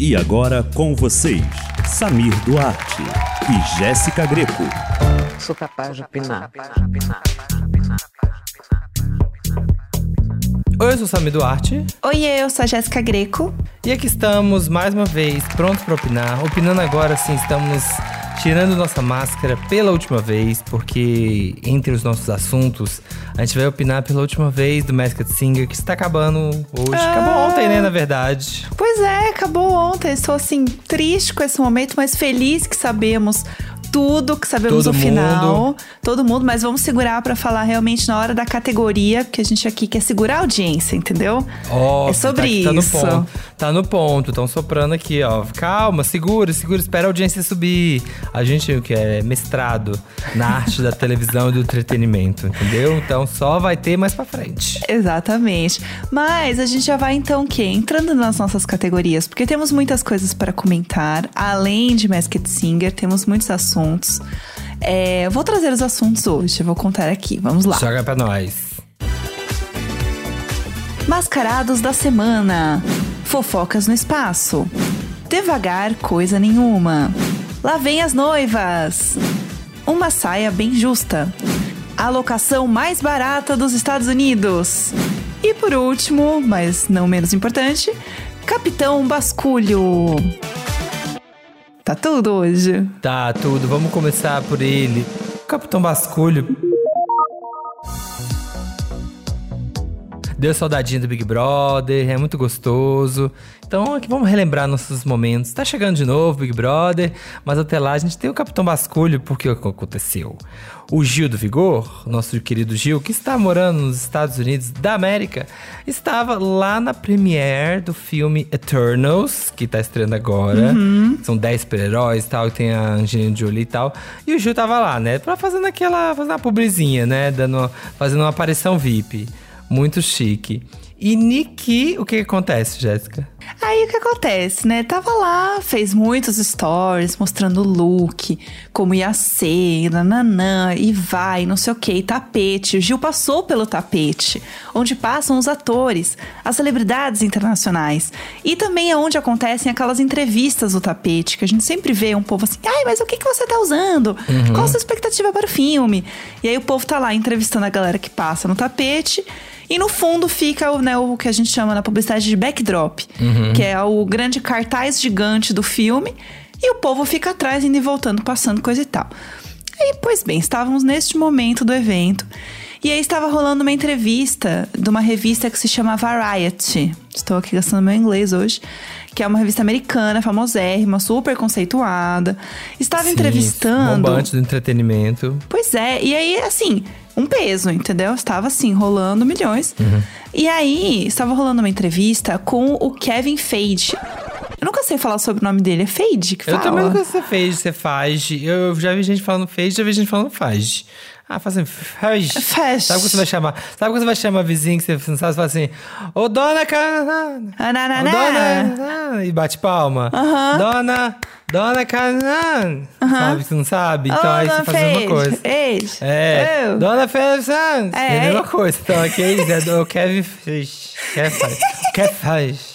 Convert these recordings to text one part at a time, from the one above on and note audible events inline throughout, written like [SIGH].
E agora com vocês, Samir Duarte e Jéssica Greco. Sou capaz de opinar. Oi, eu sou o Samir Duarte. Oi, eu sou a Jéssica Greco. E aqui estamos mais uma vez, prontos para opinar. Opinando agora, sim, estamos tirando nossa máscara pela última vez, porque entre os nossos assuntos, a gente vai opinar pela última vez do Masked Singer, que está acabando hoje. Ah. Acabou ontem, né, na verdade. Pois é, acabou ontem. Estou assim, triste com esse momento, mas feliz que sabemos tudo, que sabemos Todo o final. mundo. Todo mundo, mas vamos segurar pra falar realmente na hora da categoria, porque a gente aqui quer segurar a audiência, entendeu? É sobre tá, isso. Tá no ponto. Tá no ponto. Estão soprando aqui, ó. Calma, segura, segura, espera a audiência subir. A gente o que é mestrado na arte da televisão e do entretenimento, entendeu? Então só vai ter mais pra frente. Exatamente. Mas a gente já vai então o quê? Entrando nas nossas categorias, porque temos muitas coisas para comentar. Além de Masked Singer, temos muitos assuntos. É, eu vou trazer os assuntos hoje, vou contar aqui. Vamos lá. Joga pra nós. Mascarados da semana. Fofocas no espaço. Devagar, coisa nenhuma. Lá vem as noivas. Uma saia bem justa. A locação mais barata dos Estados Unidos. E por último, mas não menos importante, Capitão Basculho. Tá tudo hoje. Tá, tudo. Vamos começar por ele. Capitão Basculho. Deu saudadinha do Big Brother, é muito gostoso. Então aqui vamos relembrar nossos momentos. Tá chegando de novo Big Brother, mas até lá a gente tem o Capitão Basculho, porque o que aconteceu? O Gil do Vigor, nosso querido Gil, que está morando nos Estados Unidos da América, estava lá na premiere do filme Eternals, que tá estreando agora. São 10 super-heróis e tal, tem a Angelina Jolie e tal. E o Gil tava lá, né? Pra fazendo aquela. fazendo uma publizinha, né? Dando, fazendo uma aparição VIP. Muito chique. E Niki, o que, acontece, Jéssica? Aí o que acontece, né? Tava lá, fez muitos stories mostrando o look, como ia ser, nananã, e vai, não sei o que, tapete. O Gil passou pelo tapete, onde passam os atores, as celebridades internacionais. E também é onde acontecem aquelas entrevistas do tapete, que a gente sempre vê um povo assim, ai, mas o que, que você tá usando? Qual a sua expectativa para o filme? E aí o povo tá lá entrevistando a galera que passa no tapete. E no fundo fica o, né, o que a gente chama na publicidade de backdrop, que é o grande cartaz gigante do filme. E o povo fica atrás, indo e voltando, passando coisa e tal. E, pois bem, estávamos neste momento do evento. E aí estava rolando uma entrevista de uma revista que se chama Variety. Estou aqui gastando meu inglês hoje. Que é uma revista americana, famosérrima, super conceituada. Estava Sim, entrevistando. Bombante do entretenimento. Pois é, e aí, assim, um peso, entendeu? Estava assim, rolando milhões. E aí, estava rolando uma entrevista com o Kevin Feige. Eu nunca sei falar sobre o nome dele, é Feige que fala? Eu também nunca sei fez, você faz. Eu já vi gente falando fez, já vi gente falando faz. Ah, fazendo faz. Faz. Sabe quando você vai chamar? Sabe quando você vai chamar a vizinha que você não sabe? Você fala assim, ô dona na, Ô, na. dona. E bate palma. Dona. Dona Canan. Sabe que você não sabe? Então Ô, aí você faz a mesma coisa. É, eu. Dona Santos. É, É. a mesma coisa. Então aqui é do Kevin Fish. Kevin faz. Kevin faz.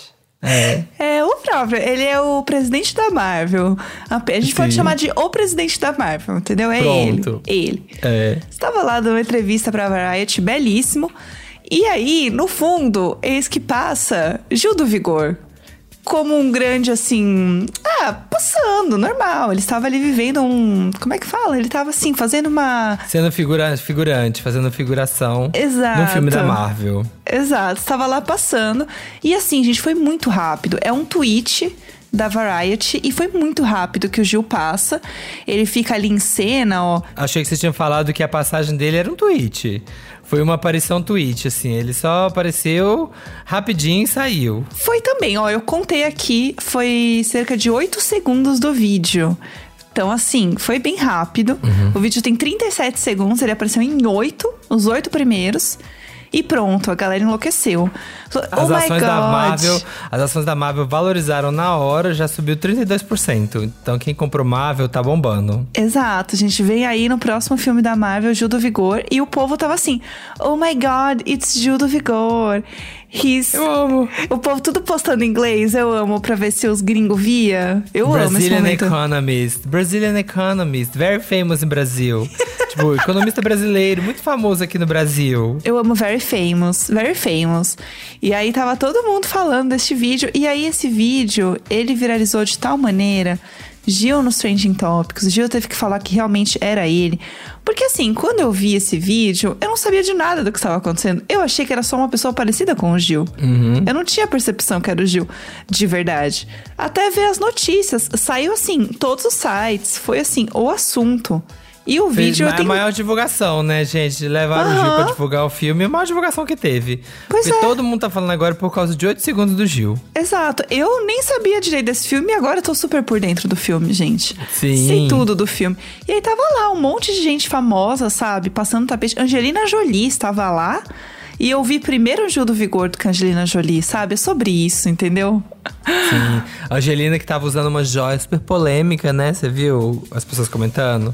É. É o próprio, ele é o presidente da Marvel. A gente pode Sim. chamar de o presidente da Marvel, entendeu? É Pronto. ele. Ele. É. Estava lá dando uma entrevista pra Variety, belíssimo. E aí, no fundo, eis que passa Gil do Vigor. Como um grande, assim. Ah, passando, normal. Ele estava ali vivendo um. Como é que fala? Ele estava, assim, fazendo uma. Sendo figura, figurante, fazendo figuração Exato. no filme da Marvel. Exato, estava lá passando. E assim, gente, foi muito rápido. É um tweet da Variety e foi muito rápido que o Gil passa. Ele fica ali em cena, ó. Achei que você tinha falado que a passagem dele era um tweet. Foi uma aparição tweet, assim. Ele só apareceu rapidinho e saiu. Foi também, ó, eu contei aqui, foi cerca de 8 segundos do vídeo. Então, assim, foi bem rápido. O vídeo tem 37 segundos, ele apareceu em 8, os 8 primeiros. E pronto, a galera enlouqueceu. As oh ações da Marvel, as ações da Marvel valorizaram na hora, já subiu 32%. Então quem comprou Marvel tá bombando. Exato, gente vem aí no próximo filme da Marvel, Gil do Vigor, e o povo tava assim: Oh my god, it's Gil do Vigor. He's... Eu amo. O povo tudo postando em inglês, eu amo, pra ver se os gringos via. Eu amo esse Brazilian momento. Economist. Brazilian Economist. Very famous in Brasil. [LAUGHS] tipo, economista brasileiro, muito famoso aqui no Brasil. Eu amo Very Famous, Very Famous. E aí tava todo mundo falando deste vídeo. E aí esse vídeo, ele viralizou de tal maneira. Gil nos Trending Topics, Gil teve que falar que realmente era ele. Porque assim, quando eu vi esse vídeo, eu não sabia de nada do que estava acontecendo. Eu achei que era só uma pessoa parecida com o Gil. Eu não tinha percepção que era o Gil, de verdade. Até ver as notícias. Saiu assim, todos os sites. Foi assim, o assunto. E o Fez vídeo ma- eu tenho. maior divulgação, né, gente? Levaram o Gil pra divulgar o filme. A maior divulgação que teve. Pois Porque é. todo mundo tá falando agora por causa de 8 segundos do Gil. Exato. Eu nem sabia direito desse filme e agora eu tô super por dentro do filme, gente. Sim. Sei tudo do filme. E aí tava lá um monte de gente famosa, sabe? Passando tapete. Angelina Jolie estava lá. E eu vi primeiro o Gil do Vigor do que a Angelina Jolie, sabe? É sobre isso, entendeu? Sim. A Angelina que tava usando uma joia super polêmica, né? Você viu as pessoas comentando?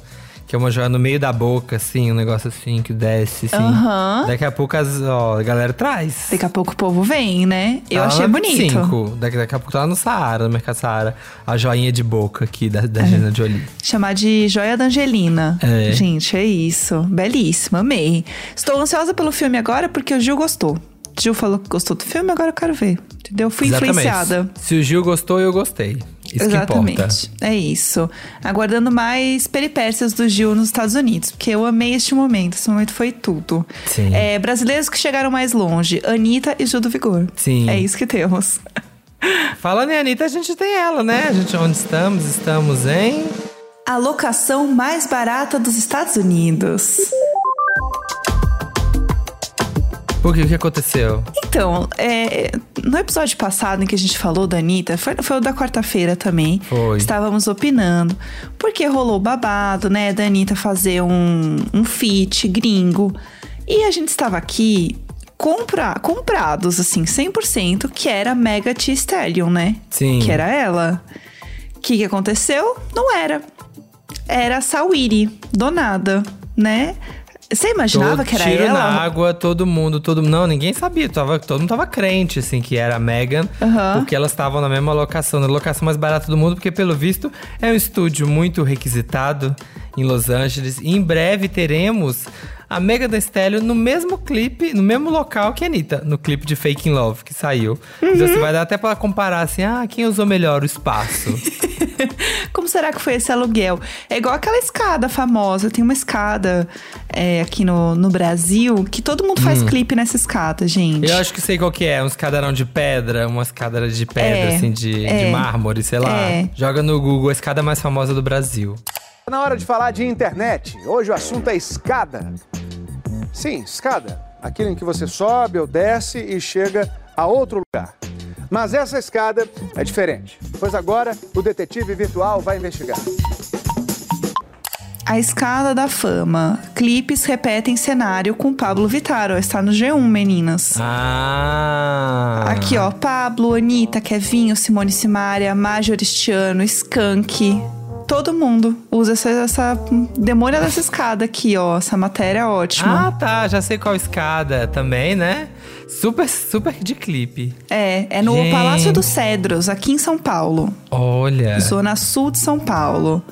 Que é uma joia no meio da boca, assim, um negócio assim que desce, assim. Aham. Daqui a pouco as, ó, a galera traz. Daqui a pouco o povo vem, né? Eu Tá achei bonito. 25. Daqui, daqui a pouco tá lá no Saara, no Mercado Saara. A joinha de boca aqui da, da Angelina Jolie. Chamar de Joia da Angelina. É. Gente, é isso. Belíssimo, amei. Estou ansiosa pelo filme agora porque o Gil gostou. Gil falou que gostou do filme, agora eu quero ver. Entendeu? Fui Exatamente. influenciada. Se o Gil gostou, eu gostei. Isso. Exatamente. É isso. Aguardando mais peripécias do Gil nos Estados Unidos, porque eu amei este momento. Esse momento foi tudo. Sim. É, brasileiros que chegaram mais longe: Anitta e Gil do Vigor. Sim. É isso que temos. [LAUGHS] Falando em Anitta, a gente tem ela, né? A gente, onde estamos? Estamos em... A locação mais barata dos Estados Unidos. O que aconteceu? Então, é, no episódio passado em que a gente falou da Anitta, foi, foi o da quarta-feira também. Foi. Estávamos opinando. Porque rolou babado, né, da Anitta fazer um, um feat gringo. E a gente estava aqui compra, comprados, assim, 100%, que era a Mega T Stallion, né? Sim. Que era ela. O que, que aconteceu? Não era. Era a Sawiri, do nada, né? Você imaginava todo que era tiro ela? na água, todo mundo, todo Não, ninguém sabia. Tava, todo mundo tava crente, assim, que era a Megan. Aham. Porque elas estavam na mesma locação, na locação mais barata do mundo. Porque, pelo visto, é um estúdio muito requisitado em Los Angeles. E em breve teremos a Megan Thee Stallion no mesmo clipe, no mesmo local que a Anitta. No clipe de Fake in Love, que saiu. Então, Uhum. assim, vai dar até pra comparar, assim, ah, quem usou melhor o espaço. [LAUGHS] [LAUGHS] Como será que foi esse aluguel? É igual aquela escada famosa. Tem uma escada é, aqui no, no Brasil que todo mundo faz clipe nessa escada, gente. Hum. Eu acho que sei qual que é, uns cadarão de pedra, umas cadeiras de pedra, É, assim, de, é, de mármore, sei lá. é. Joga no Google a escada mais famosa do Brasil. Na hora de falar de internet, hoje o assunto é escada. Sim, escada. Aquilo em que você sobe ou desce e chega a outro lugar. Mas essa escada é diferente, pois agora o detetive virtual vai investigar. A escada da fama. Clipes repetem cenário com Pablo Vittar. Ó, está no G1, meninas. Ah! Aqui, ó. Pablo, Anitta, Kevinho, Simone Simaria, Majoristiano, Skank. Todo mundo usa essa, essa demônia dessa escada aqui, ó. Essa matéria é ótima. Ah, tá. Já sei qual escada também, né? Super, super de clipe. É, é no Gente. Palácio dos Cedros, aqui em São Paulo. Olha. Zona Sul de São Paulo.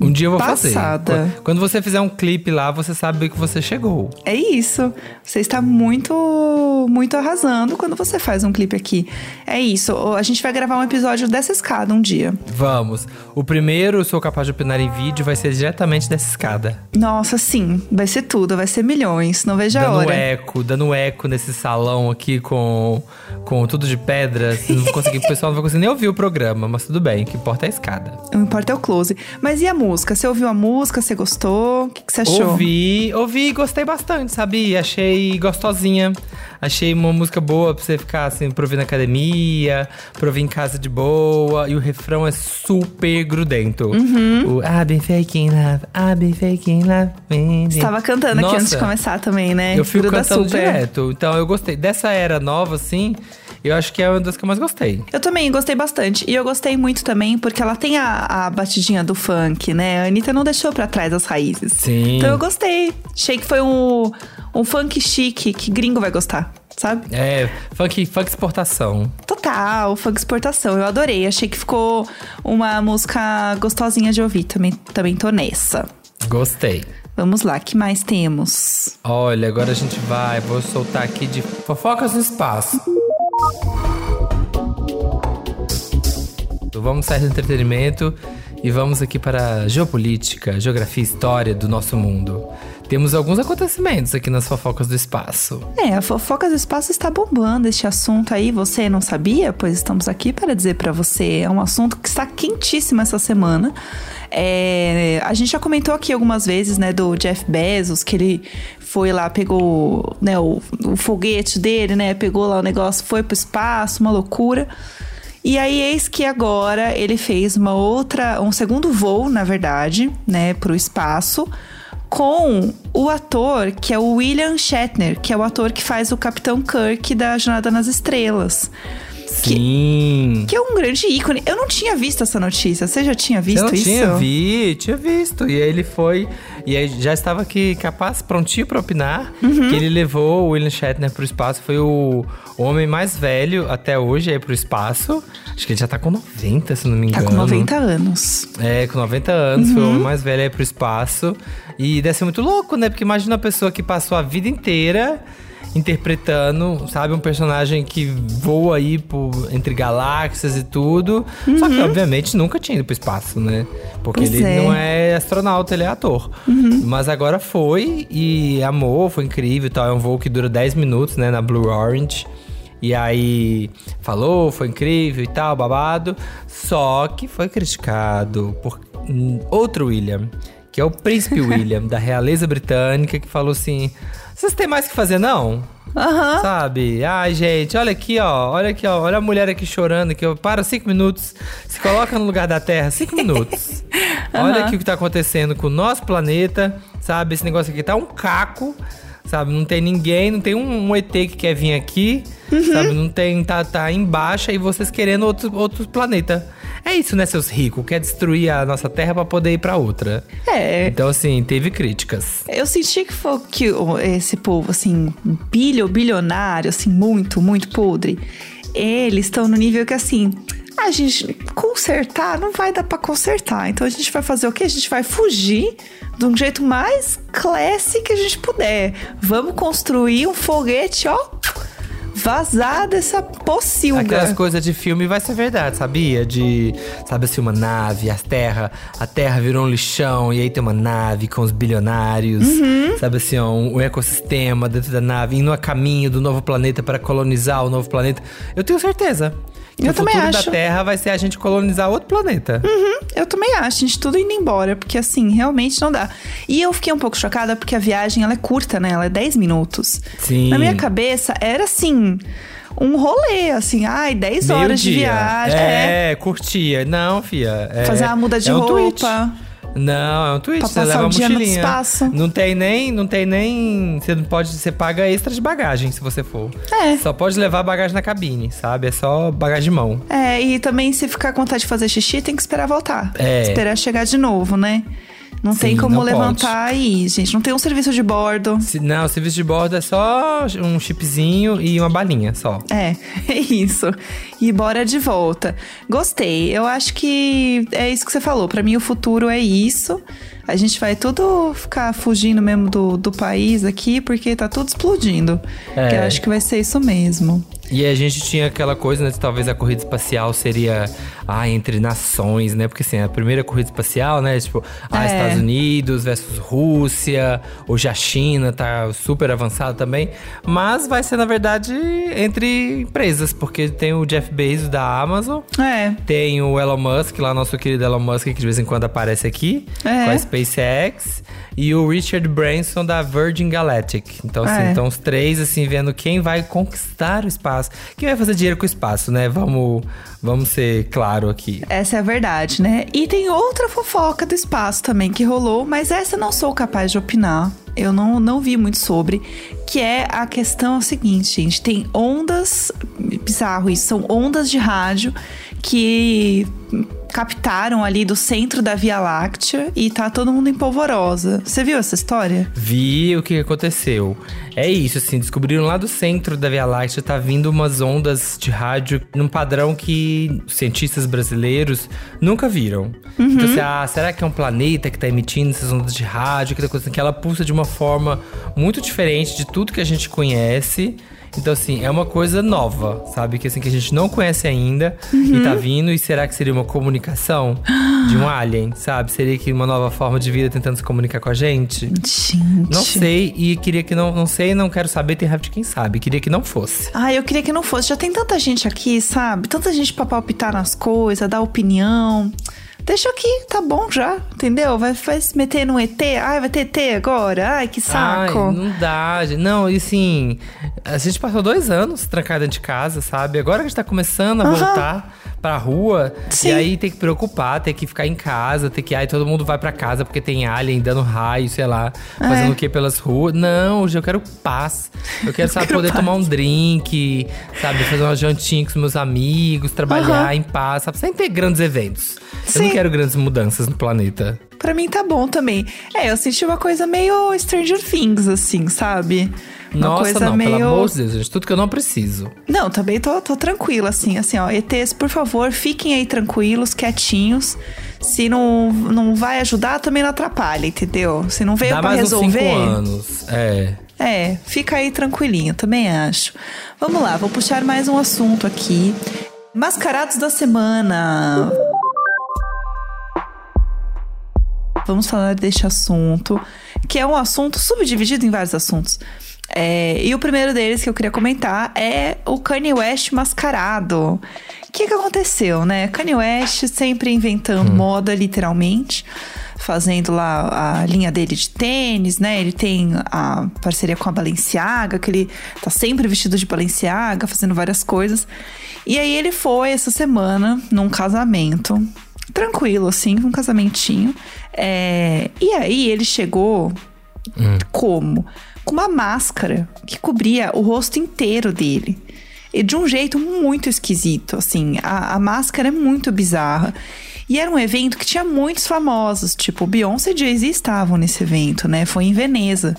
Um dia eu vou Passada. fazer. Quando- Quando você fizer um clipe lá, você sabe que você chegou. É isso. Você está muito, muito arrasando quando você faz um clipe aqui. É isso. A gente vai gravar um episódio dessa escada um dia. Vamos. O primeiro, sou capaz de opinar em vídeo, vai ser diretamente dessa escada. Nossa, sim. Vai ser tudo. Vai ser milhões. Não vejo a dando hora. eco, dando eco nesse salão aqui com, com tudo de pedra. Não vou conseguir, o pessoal não vai conseguir nem ouvir o programa, mas tudo bem, o que importa é a escada. O que importa é o close. Mas e a música? Você ouviu a música? Você gostou? O que, que você achou? Ouvi, ouvi e gostei bastante, sabe? Achei gostosinha. Achei uma música boa pra você ficar assim, pra ouvir na academia, pra ouvir em casa de boa. E o refrão é super grudento. Uhum. O I've been faking love, I've been faking love. Você tava cantando aqui antes de Nossa, começar também, né? Eu fico Gruda cantando super. direto. Então eu gostei. Dessa era nova, assim, eu acho que é uma das que eu mais gostei. Eu também gostei bastante. E eu gostei muito também porque ela tem a, a batidinha do funk, né? A Anitta não deixou pra trás as raízes. Sim. Então eu gostei. Achei que foi um, um funk chique que gringo vai gostar, sabe? É, funk, funk exportação. Total, funk exportação. Eu adorei. Achei que ficou uma música gostosinha de ouvir. Também, também tô nessa. Gostei. Vamos lá, que mais temos? Olha, agora a gente vai, vou soltar aqui de fofocas no espaço. Vamos sair do entretenimento e vamos aqui para a geopolítica, geografia e história do nosso mundo. Temos alguns acontecimentos aqui nas fofocas do espaço. É, a fofoca do espaço está bombando este assunto aí. Você não sabia? Pois estamos aqui para dizer para você. É um assunto que está quentíssimo essa semana. É, a gente já comentou aqui algumas vezes, né, do Jeff Bezos, que ele foi lá, pegou né, o, o foguete dele, né, pegou lá o negócio, foi pro espaço, uma loucura. E aí, eis que agora ele fez uma outra, um segundo voo, na verdade, né, pro espaço, com o ator que é o William Shatner, que é o ator que faz o Capitão Kirk da Jornada nas Estrelas. Sim. Que é um grande ícone. Eu não tinha visto essa notícia. Você já tinha visto Eu não isso? tinha vi, tinha visto. E aí ele foi. E aí já estava aqui capaz, prontinho pra opinar. Uhum. Que ele levou o William Shatner pro espaço. Foi o, o homem mais velho até hoje aí pro espaço. Acho que ele já tá com 90, se não me Tá engano. com 90 anos. É, com 90 anos, foi o Uhum. homem mais velho aí pro espaço. E deve ser muito louco, né? Porque imagina uma pessoa que passou a vida inteira interpretando, sabe, um personagem que voa aí por, entre galáxias e tudo. Só que, obviamente, nunca tinha ido pro espaço, né? Porque Uhum. Pois ele é. não é astronauta, ele é ator. Mas agora foi e amou, foi incrível e tal. É um voo que dura 10 minutos, né, na Blue Orange. E aí falou, foi incrível e tal, babado. Só que foi criticado por outro William, que é o príncipe [LAUGHS] William, da realeza britânica, que falou assim: vocês têm mais que fazer, não? Aham. Sabe? Ai, gente, olha aqui, ó. Olha aqui, ó. Olha a mulher aqui chorando aqui. ó. Para cinco minutos. Se coloca no lugar da Terra, cinco minutos. [LAUGHS] Olha aqui o que tá acontecendo com o nosso planeta. Sabe? Esse negócio aqui tá um caco. Sabe? Não tem ninguém, não tem um, um ET que quer vir aqui. Sabe? Não tem. Tá, tá embaixo e vocês querendo outro, outro planeta. É isso, né, seus ricos? Quer destruir a nossa Terra pra poder ir pra outra. É. Então, assim, teve críticas. Eu senti que foi que esse povo, assim, bilho, bilionário, assim, muito, muito podre, eles estão no nível que, assim, a gente consertar não vai dar pra consertar. Então a gente vai fazer o quê? A gente vai fugir de um jeito mais classe que a gente puder. Vamos construir um foguete, ó, vazar dessa pocilga. Aquelas coisas de filme vai ser verdade, sabia? De, sabe assim, uma nave, a terra, a terra virou um lixão e aí tem uma nave com os bilionários, Uhum. sabe assim, ó, um, ecossistema dentro da nave, indo a caminho do novo planeta para colonizar o novo planeta. Eu tenho certeza Eu o também futuro da acho. Terra vai ser a gente colonizar outro planeta. Eu também acho, a gente tudo indo embora, porque assim, realmente não dá. E eu fiquei um pouco chocada porque a viagem ela é curta, né? Ela é 10 minutos. Sim. Na minha cabeça era assim, um rolê, assim, ai, 10 Meio horas de dia. viagem. É. É, curtia. Não, fia. é- Fazer uma muda de é um roupa. tweet. Não, é um tweet. Pra Você leva a mochilinha. Não tem nem, não tem nem, você não pode, você paga extra de bagagem se você for. É. Só pode levar bagagem na cabine, sabe? É só bagagem de mão. É, e também se ficar com vontade de fazer xixi, tem que esperar voltar. É. Esperar chegar de novo, né? Não tem Sim, como não levantar e ir, gente. Não tem um serviço de bordo. Se, não, o serviço de bordo é só um chipzinho e uma balinha só. É, [LAUGHS] é isso. E bora de volta. Gostei. Eu acho que é isso que você falou. Pra mim, o futuro é isso. A gente vai tudo ficar fugindo mesmo do, do país aqui, porque tá tudo explodindo. É. Que eu acho que vai ser isso mesmo. E a gente tinha aquela coisa, né? de Talvez a corrida espacial seria ah, entre nações, né? Porque assim, a primeira corrida espacial, né? Tipo, ah, É. Estados Unidos versus Rússia, hoje a China tá super avançada também. Mas vai ser, na verdade, entre empresas, porque tem o Jeff Bezos da Amazon. É. Tem o Elon Musk, lá nosso querido Elon Musk, que de vez em quando aparece aqui, É. com a SpaceX. E o Richard Branson da Virgin Galactic. Então, assim, É. então os três, assim, vendo quem vai conquistar o espaço. Quem vai fazer dinheiro com espaço, né? Vamos, vamos ser claro aqui. Essa é a verdade, né? E tem outra fofoca do espaço também que rolou, mas essa eu não sou capaz de opinar. Eu não, não vi muito sobre. Que é a questão seguinte, gente. Tem ondas. Bizarro isso. São ondas de rádio que captaram ali do centro da Via Láctea e tá todo mundo em polvorosa. Você viu essa história? Vi o que aconteceu. É isso, assim, descobriram lá do centro da Via Láctea, tá vindo umas ondas de rádio num padrão que cientistas brasileiros nunca viram. Então, assim, ah, será que é um planeta que tá emitindo essas ondas de rádio? Que, coisa, assim, que ela pulsa de uma forma muito diferente de tudo que a gente conhece. Então, assim, é uma coisa nova, sabe? Que assim, que a gente não conhece ainda e tá vindo. E será que seria uma comunicação de um [GASPS] alien, sabe? Seria que uma nova forma de vida tentando se comunicar com a gente? Gente. Não sei e queria que não. Não sei, não quero saber, tem raiva de quem sabe. Queria que não fosse. Ah, eu queria que não fosse. Já tem tanta gente aqui, sabe? Tanta gente pra palpitar nas coisas, dar opinião. Deixa aqui, tá bom já, entendeu? Vai, vai se meter no ET. Ai, vai ter ET agora. Ai, que saco. Ai, não dá. Não, e assim, a gente passou dois anos trancada dentro de casa, sabe? Agora que a gente tá começando a voltar pra rua. Sim. E aí tem que preocupar, tem que ficar em casa, tem que. Aí todo mundo vai pra casa porque tem alien dando raio, sei lá, fazendo É. o que pelas ruas. Não, hoje eu quero paz. Eu quero, [LAUGHS] sabe, quero poder paz. tomar um drink, sabe, fazer uma jantinha com os meus amigos, trabalhar Aham. em paz, sabe? Sem ter grandes eventos. Eu Sim. não quero grandes mudanças no planeta. Pra mim tá bom também. É, eu senti uma coisa meio Stranger Things, assim, sabe? Uma Nossa, coisa não, meio. pelo amor de Deus, gente, tudo que eu não preciso. Não, também tô, tô tranquila, assim, assim, ó. ETs, por favor, fiquem aí tranquilos, quietinhos. Se não, não vai ajudar, também não atrapalha, entendeu? Se não veio Dá pra resolver. cinco anos. É. É, fica aí tranquilinho, também acho. Vamos lá, vou puxar mais um assunto aqui. Mascarados da semana. Vamos falar deste assunto, que é um assunto subdividido em vários assuntos. É, e o primeiro deles que eu queria comentar é o Kanye West mascarado. O que, que aconteceu, né? Kanye West sempre inventando moda, literalmente. Fazendo lá a linha dele de tênis, né? Ele tem a parceria com a Balenciaga, que ele tá sempre vestido de Balenciaga, fazendo várias coisas. E aí ele foi essa semana num casamento. Tranquilo, assim, um casamentinho. É, E aí ele chegou como? Com uma máscara que cobria o rosto inteiro dele. E de um jeito muito esquisito, assim. A, a máscara é muito bizarra. E era um evento que tinha muitos famosos, tipo Beyoncé e Jay-Z estavam nesse evento, né? Foi em Veneza.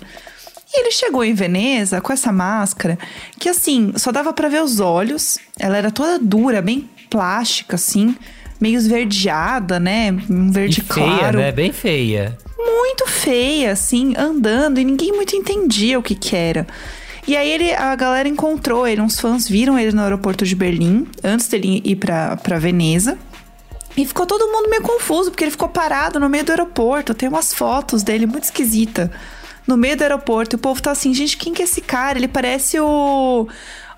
E ele chegou em Veneza com essa máscara que, assim, só dava pra ver os olhos. Ela era toda dura, bem plástica, assim, meio esverdeada, né? Um verde e feia, claro né? Bem feia. Muito feia, assim, andando, e ninguém muito entendia o que que era. E aí ele, a galera encontrou ele, uns fãs viram ele no aeroporto de Berlim, antes dele ir pra, pra Veneza. E ficou todo mundo meio confuso, porque ele ficou parado no meio do aeroporto. Tem umas fotos dele muito esquisita. No meio do aeroporto. E o povo tá assim, gente, quem que é esse cara? Ele parece o.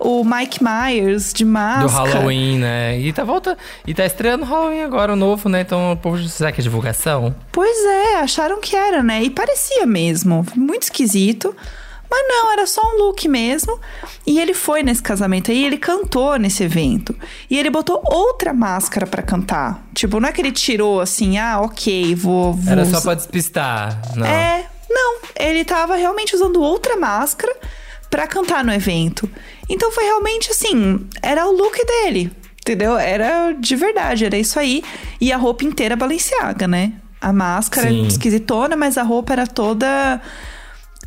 O Mike Myers de Do máscara. Halloween, né? E tá volta E tá estreando Halloween agora, o novo, né? Então, o povo, será que é divulgação? Pois é, acharam que era, né? E parecia mesmo. Muito esquisito. Mas não, era só um look mesmo. E ele foi nesse casamento aí, ele cantou nesse evento. E ele botou outra máscara pra cantar. Tipo, não é que ele tirou assim, ah, ok, vou. vou Era só pra despistar. Não. É, não. Ele tava realmente usando outra máscara pra cantar no evento. Então foi realmente assim, era o look dele. Entendeu? Era de verdade, era isso aí. E a roupa inteira Balenciaga, né? A máscara Sim. esquisitona, mas a roupa era toda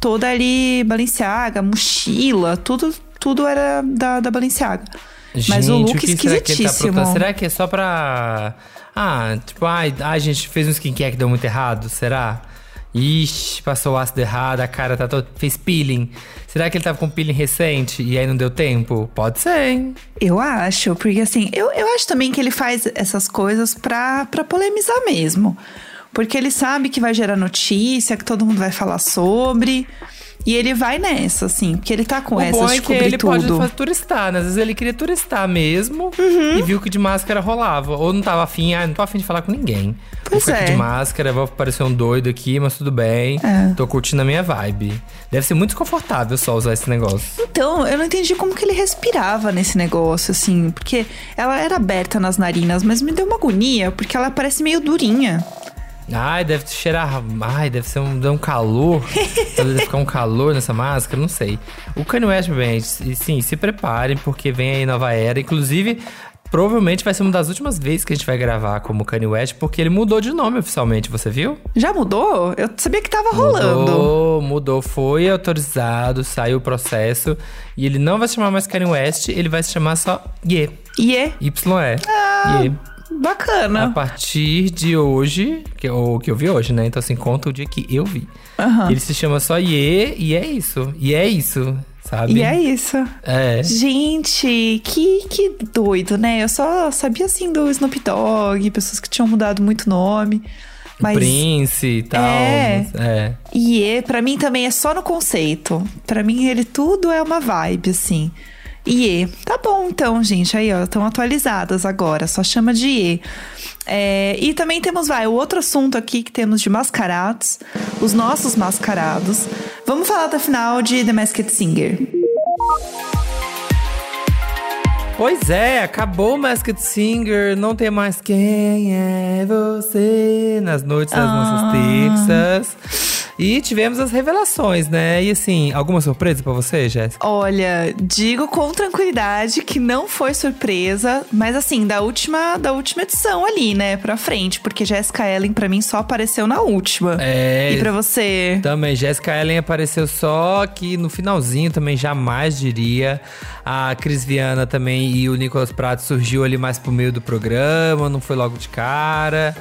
toda ali Balenciaga, mochila, tudo tudo era da, da Balenciaga. Mas o Gente, look que será que tá esquisitíssimo. Será que é só pra. Ah, tipo, ai, a gente fez um skincare que deu muito errado? Será? Ixi, passou o ácido errado, a cara tá toda. fez peeling. Será que ele tava com peeling recente e aí não deu tempo? Pode ser, hein? Eu acho, porque assim, eu, eu acho também que ele faz essas coisas pra, pra polemizar mesmo. Porque ele sabe que vai gerar notícia, que todo mundo vai falar sobre. E ele vai nessa, assim, porque ele tá com o essa bom de é que ele tudo. pode fazer turistar, né? Às vezes ele queria turistar mesmo Uhum. e viu que de máscara rolava. Ou não tava afim, ah, não tô afim de falar com ninguém. Pois vou ficar aqui é. de máscara, vou parecer um doido aqui, mas tudo bem. É. Tô curtindo a minha vibe. Deve ser muito desconfortável só usar esse negócio. Então, eu não entendi como que ele respirava nesse negócio, assim, porque ela era aberta nas narinas, mas me deu uma agonia, porque ela parece meio durinha. Ai, deve cheirar. Ai, deve ser um, um calor. [LAUGHS] deve ficar um calor nessa máscara, não sei. O Kanye West, bem, sim, se preparem, porque vem aí nova era. Inclusive, provavelmente vai ser uma das últimas vezes que a gente vai gravar como Kanye West, porque ele mudou de nome oficialmente, você viu? Já mudou? Eu sabia que tava rolando. Mudou, mudou, foi autorizado, saiu o processo. E ele não vai se chamar mais Kanye West, ele vai se chamar só Ye. E é Y-E. Ah. Ye. A bacana. partir de hoje, que, o que eu vi hoje, né? Então, assim, conta o dia que eu vi. Aham. Ele se chama só Ye e é isso. E é isso, sabe? E é isso. É. Gente, que, que doido, né? Eu só sabia assim do Snoop Dogg, pessoas que tinham mudado muito nome. Mas Prince e tal. É. é. Pra mim também é só no conceito. Pra mim ele tudo é uma vibe, assim. IE. Tá bom, então, gente. Aí, ó, estão atualizadas agora. Só chama de IE. É, e também temos, vai, o outro assunto aqui que temos de mascarados. Os nossos mascarados. Vamos falar da final de The Masked Singer. Pois é, acabou o Masked Singer, não tem mais quem é você nas noites das Ah. nossas terças. E tivemos as revelações, né? E assim, alguma surpresa pra você, Jéssica? Olha, digo com tranquilidade que não foi surpresa, mas assim, da última, da última edição ali, né, pra frente, porque Jessica Ellen pra mim só apareceu na última. É. E pra você? Também, Jessica Ellen apareceu só que no finalzinho também jamais diria. A Cris Viana também e o Nicolas Prato surgiu ali mais pro meio do programa, não foi logo de cara.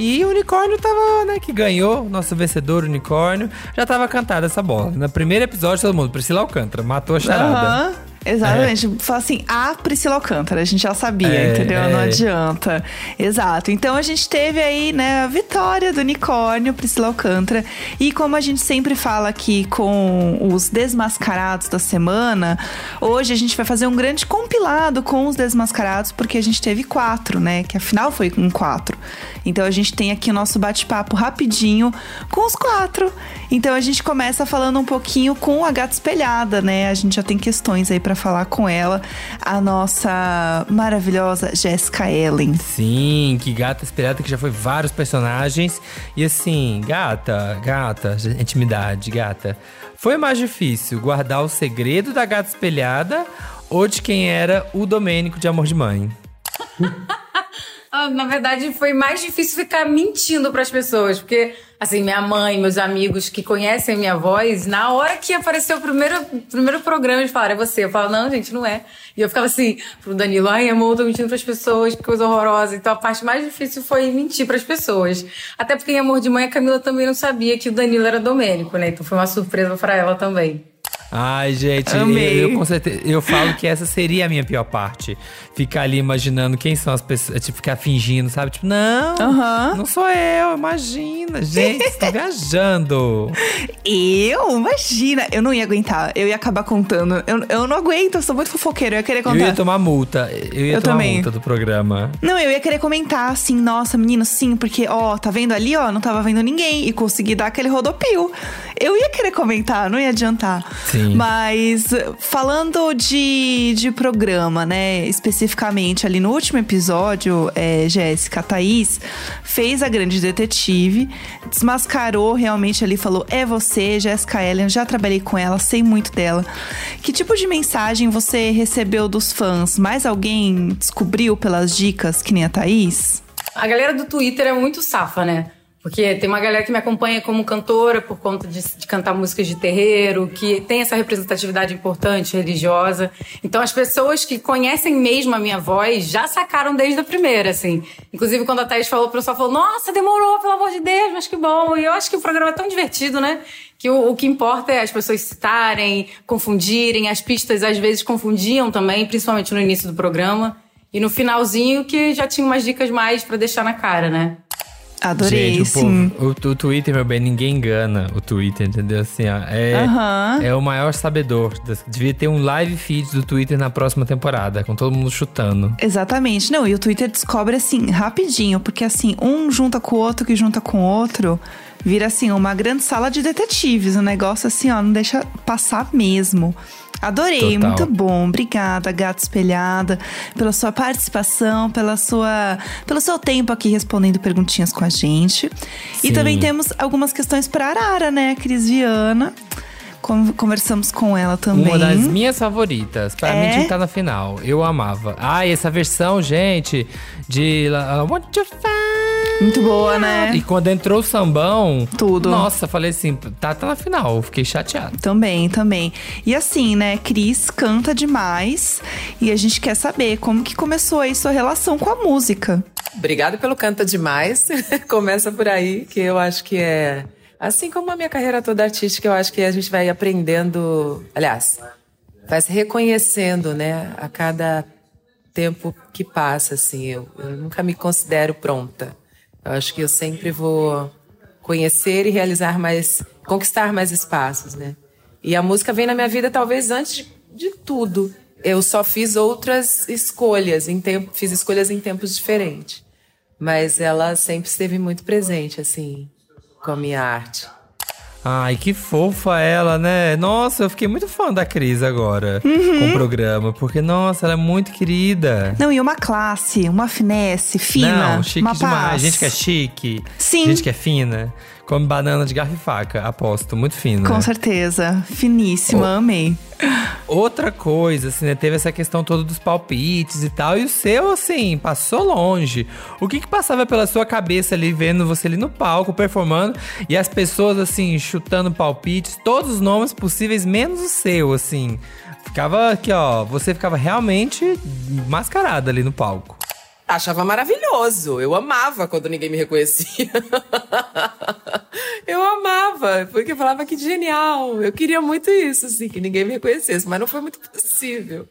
E o unicórnio tava, né, que ganhou, nosso vencedor unicórnio, já tava cantada essa bola. No primeiro episódio, todo mundo, Priscila Alcântara, matou a charada. Aham, Exatamente. Fala assim, a Priscila Alcântara, a gente já sabia, É, entendeu? Não é. adianta. Exato. Então a gente teve aí, né, a vitória do unicórnio, Priscila Alcântara. E como a gente sempre fala aqui com os desmascarados da semana, hoje a gente vai fazer um grande compilado com os desmascarados, porque a gente teve quatro, né? Que afinal foi com quatro. Então a gente tem aqui o nosso bate-papo rapidinho com os quatro. Então a gente começa falando um pouquinho com a gata espelhada, né? A gente já tem questões aí pra falar com ela, a nossa maravilhosa Jessica Ellen. Sim, que gata espelhada que já foi vários personagens. E assim, gata, gata, intimidade, gata. Foi mais difícil guardar o segredo da gata espelhada ou de quem era o Domênico de Amor de Mãe? [LAUGHS] Ah, Na verdade, foi mais difícil ficar mentindo para as pessoas, porque, assim, minha mãe, meus amigos que conhecem minha voz, na hora que apareceu o primeiro, primeiro programa, eles falaram, é você. Eu falo, não, gente, não é. E eu ficava assim, pro Danilo, ai, amor, tô mentindo pras pessoas, que coisa horrorosa. Então a parte mais difícil foi mentir pras pessoas. Até porque em Amor de Mãe, a Camila também não sabia que o Danilo era Domênico, né? Então foi uma surpresa para ela também. Ai, gente, Amei. Eu, eu com certeza, eu falo que essa seria a minha pior parte. Ficar ali imaginando quem são as pessoas, tipo, ficar fingindo, sabe? Tipo, não, Aham. não sou eu, imagina, gente, vocês [LAUGHS] estão viajando. Eu? Imagina, eu não ia aguentar. Eu ia acabar contando. Eu, eu não aguento, eu sou muito fofoqueira. Eu ia querer Eu contar. ia tomar multa, eu ia Eu tomar também. multa do programa. Não, eu ia querer comentar assim, nossa, menino, sim, porque, ó, tá vendo ali, ó, não tava vendo ninguém e consegui dar aquele rodopio. Eu ia querer comentar, não ia adiantar. Sim. Mas falando de, de programa, né, especificamente ali no último episódio, é, Jéssica, a Thaís fez a grande detetive, desmascarou realmente ali, falou, é você, Jéssica Ellen, já trabalhei com ela, sei muito dela. Que tipo de mensagem você recebeu dos fãs? Mais alguém descobriu pelas dicas que nem a Thaís? A galera do Twitter é muito safa, né? Porque tem uma galera que me acompanha como cantora por conta de, de, cantar músicas de terreiro, que tem essa representatividade importante, religiosa. Então as pessoas que conhecem mesmo a minha voz já sacaram desde a primeira, assim. Inclusive quando a Thaís falou, o pessoal falou, nossa, demorou, pelo amor de Deus, mas que bom. E eu acho que o programa é tão divertido, né? Que o, o que importa é as pessoas citarem, confundirem. As pistas às vezes confundiam também, principalmente no início do programa. E no finalzinho que já tinha umas dicas mais para deixar na cara, né? Adorei, Gente, o, sim. povo- o, o Twitter, meu bem, ninguém engana o Twitter, entendeu? Assim, ó, é, é o maior sabedor. Devia ter um live feed do Twitter na próxima temporada, com todo mundo chutando. Exatamente. Não, e o Twitter descobre assim, rapidinho, porque assim, um junta com o outro que junta com o outro, vira assim, uma grande sala de detetives. Um negócio assim, ó, não deixa passar mesmo. Adorei, Total. muito bom. Obrigada, Gata Espelhada, pela sua participação, pela sua, pelo seu tempo aqui respondendo perguntinhas com a gente. E Sim. também temos algumas questões para Arara, né, Cris Viana. Con- Conversamos com ela também. Uma das minhas favoritas. Pra É? mim estar na final. Eu amava. Ah, e essa versão, gente, de I Want You Find. Muito boa, né? E quando entrou o sambão. Tudo. Nossa, falei assim, tá, tá na final. Eu Fiquei chateado. Também, também. E assim, né, Cris canta demais e a gente quer saber como que começou aí sua relação com a música. Obrigada pelo Canta Demais. [LAUGHS] Começa por aí, que eu acho que é. Assim como a minha carreira toda artística, eu acho que a gente vai aprendendo. Aliás, vai se reconhecendo, né? A cada tempo que passa, assim. Eu, eu nunca me considero pronta. Eu acho que eu sempre vou conhecer e realizar mais. conquistar mais espaços, né? E a música vem na minha vida talvez antes de, tudo. Eu só fiz outras escolhas, em tempo, fiz escolhas em tempos diferentes. Mas ela sempre esteve muito presente, assim, com a minha arte. Ai, que fofa ela, né? Nossa, eu fiquei muito fã da Cris agora Uhum. com o programa. Porque, nossa, ela é muito querida. Não, e uma classe, uma finesse fina, Não, chique uma demais. paz. Gente que é chique. Sim. Gente que é fina. Come banana de garfo e faca, aposto. Muito fino. Com né? certeza, finíssima, amei. Outra coisa, assim, né? Teve essa questão toda dos palpites e tal. E o seu, assim, passou longe. O que que passava pela sua cabeça ali, vendo você ali no palco, performando, e as pessoas, assim, chutando palpites, todos os nomes possíveis, menos o seu, assim. Ficava aqui, ó. Você ficava realmente mascarada ali no palco. Achava maravilhoso. Eu amava quando ninguém me reconhecia. eu amava, porque eu falava que genial. Eu queria muito isso, assim, que ninguém me reconhecesse, mas não foi muito possível.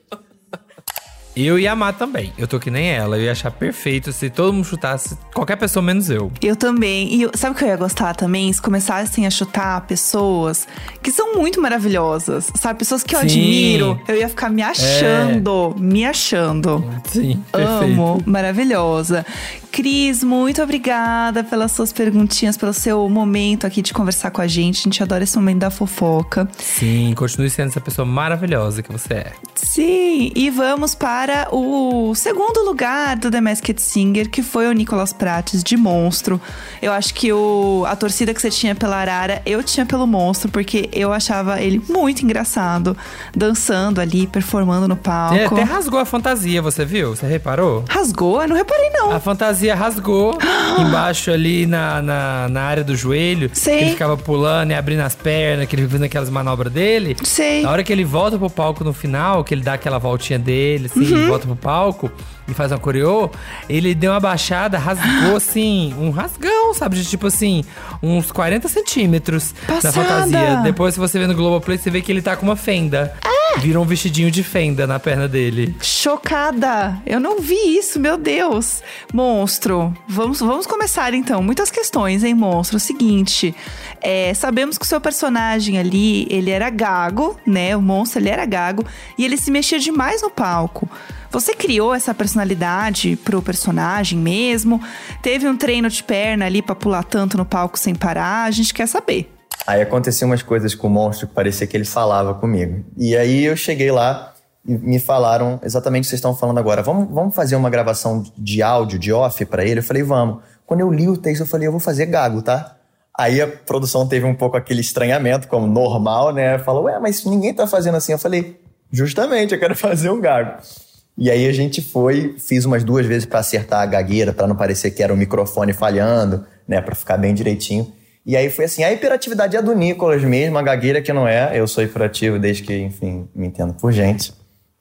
Eu ia amar também. Eu tô que nem ela. Eu ia achar perfeito se todo mundo chutasse qualquer pessoa menos eu. Eu também. E eu- sabe o que eu ia gostar também? Se começassem a chutar pessoas que são muito maravilhosas, sabe? Pessoas que eu Sim. É. admiro. Eu ia ficar me achando, me achando. Sim, perfeito. Amo, maravilhosa. Cris, muito obrigada pelas suas perguntinhas, pelo seu momento aqui de conversar com a gente. A gente adora esse momento da fofoca. Sim, continue sendo essa pessoa maravilhosa que você é. Sim, e vamos para o segundo lugar do The Masked Singer, que foi o Nicolas Prates de Monstro. Eu acho que o, a torcida que você tinha pela Arara, eu tinha pelo Monstro, porque eu achava ele muito engraçado, dançando ali, performando no palco. Ele até rasgou a fantasia, você viu? Você reparou? Rasgou? Eu não reparei, não. A fantasia rasgou [GASPS] embaixo ali na, na, na área do joelho. Sei. Ele ficava pulando e abrindo as pernas, que ele fazendo aquelas manobras dele. Sei. Na hora que ele volta pro palco no final, que ele dá aquela voltinha dele, assim, Uhum. volta pro palco e faz uma coreô, ele deu uma baixada, rasgou [GASPS] assim, um rasgão, sabe? De tipo assim, uns 40 centímetros na Passada. fantasia. Depois, se você vê no Globoplay, você vê que ele tá com uma fenda. Virou um vestidinho de fenda na perna dele. Chocada! Eu não vi isso, meu Deus! Monstro, vamos, vamos começar então. Muitas questões, hein, monstro? O seguinte, é, sabemos que o seu personagem ali, ele era gago, né? O monstro, ele era gago. E ele se mexia demais no palco. Você criou essa personalidade pro personagem mesmo? Teve um treino de perna ali pra pular tanto no palco sem parar? A gente quer saber. Aí aconteciam umas coisas com o monstro que parecia que ele falava comigo. E aí eu cheguei lá e me falaram exatamente o que vocês estão falando agora. Vamos, vamos fazer uma gravação de áudio, de off pra ele? Eu falei, vamos. Quando eu li o texto, eu falei, eu vou fazer gago, tá? Aí a produção teve um pouco aquele estranhamento, como normal, né? Falou, ué, mas ninguém tá fazendo assim. Eu falei, justamente, eu quero [LAUGHS] fazer um gago. E aí a gente foi, fiz umas duas vezes pra acertar a gagueira, pra não parecer que era o microfone falhando. né, para ficar bem direitinho. E aí foi assim, a hiperatividade é do Nicolas mesmo, a gagueira que não é. Eu sou hiperativo desde que, enfim, me entendo por gente.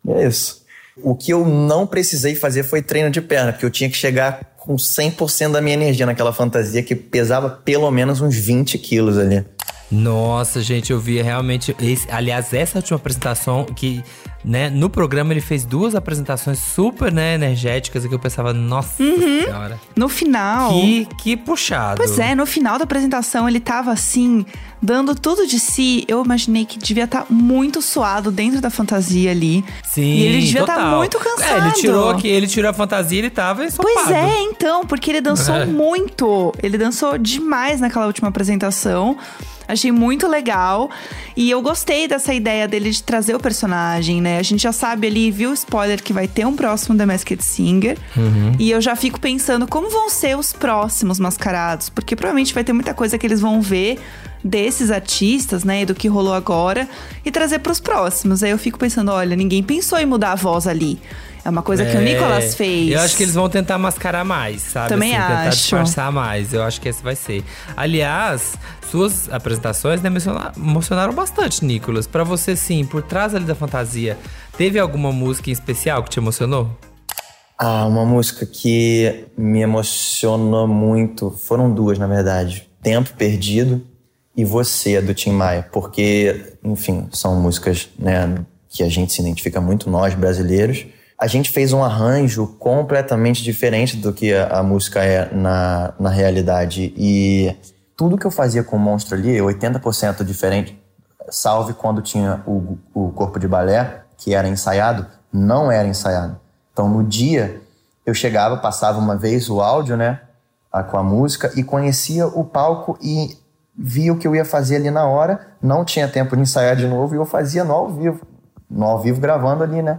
E é isso. O que eu não precisei fazer foi treino de perna, porque eu tinha que chegar com 100% da minha energia naquela fantasia que pesava pelo menos uns 20 quilos ali. Nossa, gente, eu vi realmente. Esse, aliás, essa última apresentação que, né, no programa ele fez duas apresentações super, né, energéticas e que eu pensava, nossa Uhum. senhora. No final. Que, que puxado. Pois é, no final da apresentação ele tava assim, dando tudo de si. Eu imaginei que devia estar muito suado dentro da fantasia ali. Sim, E ele devia estar muito cansado. É, ele tirou aqui, ele tirou a fantasia e ele tava ensopado. Pois é, então, porque ele dançou [LAUGHS] É. muito. Ele dançou demais naquela última apresentação. Achei muito legal. E eu gostei dessa ideia dele de trazer o personagem, né? A gente já sabe ali, viu o spoiler que vai ter um próximo The Masked Singer. Uhum. E eu já fico pensando como vão ser os próximos mascarados. Porque provavelmente vai ter muita coisa que eles vão ver desses artistas, né? E do que rolou agora. E trazer pros próximos. Aí eu fico pensando, olha, ninguém pensou em mudar a voz ali. É uma coisa que o É, Nicolas fez. Eu acho que eles vão tentar mascarar mais, sabe? Também assim, Tentar acho. disfarçar mais. Eu acho que esse vai ser. Aliás, suas apresentações né, emociona- emocionaram bastante, Nicolas. Pra você, sim, por trás ali da fantasia, teve alguma música em especial que te emocionou? Ah, uma música que me emocionou muito. Foram duas, na verdade. Tempo Perdido e Você, do Tim Maia. Porque, enfim, são músicas né, que a gente se identifica muito, nós brasileiros. A gente fez um arranjo completamente diferente do que a, a música é na, na realidade. E tudo que eu fazia com o monstro ali, 80% diferente, salve quando tinha o, o corpo de balé, que era ensaiado, não era ensaiado. Então, no dia, eu chegava, passava uma vez o áudio, né, com a música, e conhecia o palco e via o que eu ia fazer ali na hora. Não tinha tempo de ensaiar de novo e eu fazia no ao vivo. No ao vivo gravando ali, né?